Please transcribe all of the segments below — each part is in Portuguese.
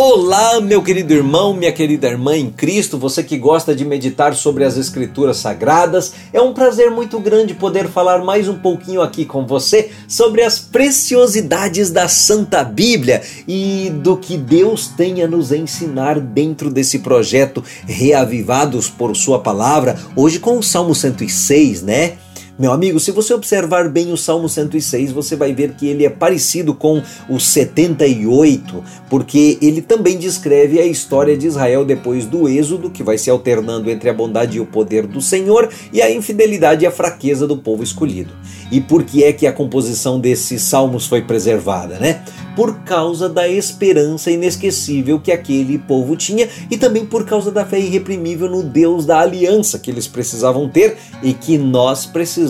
Olá, meu querido irmão, minha querida irmã em Cristo, você que gosta de meditar sobre as Escrituras Sagradas. É um prazer muito grande poder falar mais um pouquinho aqui com você sobre as preciosidades da Santa Bíblia e do que Deus tem a nos ensinar dentro desse projeto Reavivados por Sua Palavra. Hoje com o Salmo 106, né? Meu amigo, se você observar bem o Salmo 106, você vai ver que ele é parecido com o 78, porque ele também descreve a história de Israel depois do êxodo, que vai se alternando entre a bondade e o poder do Senhor e a infidelidade e a fraqueza do povo escolhido. E por que é que a composição desses salmos foi preservada, né? Por causa da esperança inesquecível que aquele povo tinha e também por causa da fé irreprimível no Deus da aliança que eles precisavam ter e que nós precisamos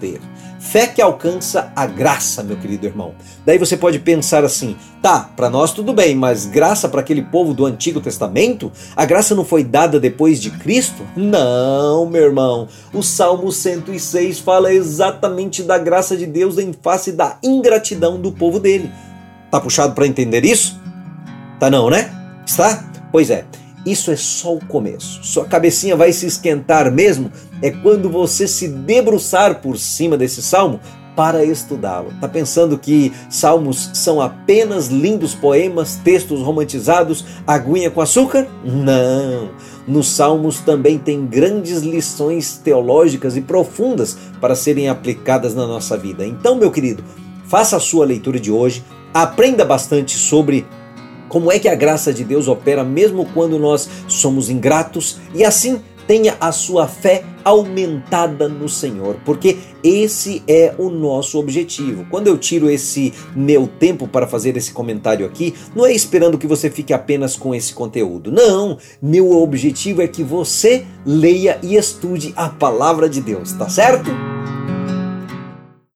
ter. Fé que alcança a graça, meu querido irmão. Daí você pode pensar assim: tá, para nós tudo bem, mas graça para aquele povo do Antigo Testamento? A graça não foi dada depois de Cristo? Não, meu irmão. O Salmo 106 fala exatamente da graça de Deus em face da ingratidão do povo dele. Tá puxado para entender isso? Tá não, né? Está? Pois é. Isso é só o começo. Sua cabecinha vai se esquentar mesmo é quando você se debruçar por cima desse salmo para estudá-lo. Tá pensando que salmos são apenas lindos poemas, textos romantizados, aguinha com açúcar? Não. Nos salmos também tem grandes lições teológicas e profundas para serem aplicadas na nossa vida. Então, meu querido, faça a sua leitura de hoje, aprenda bastante sobre como é que a graça de Deus opera mesmo quando nós somos ingratos e assim tenha a sua fé aumentada no Senhor, porque esse é o nosso objetivo. Quando eu tiro esse meu tempo para fazer esse comentário aqui, não é esperando que você fique apenas com esse conteúdo. Não, meu objetivo é que você leia e estude a palavra de Deus, tá certo?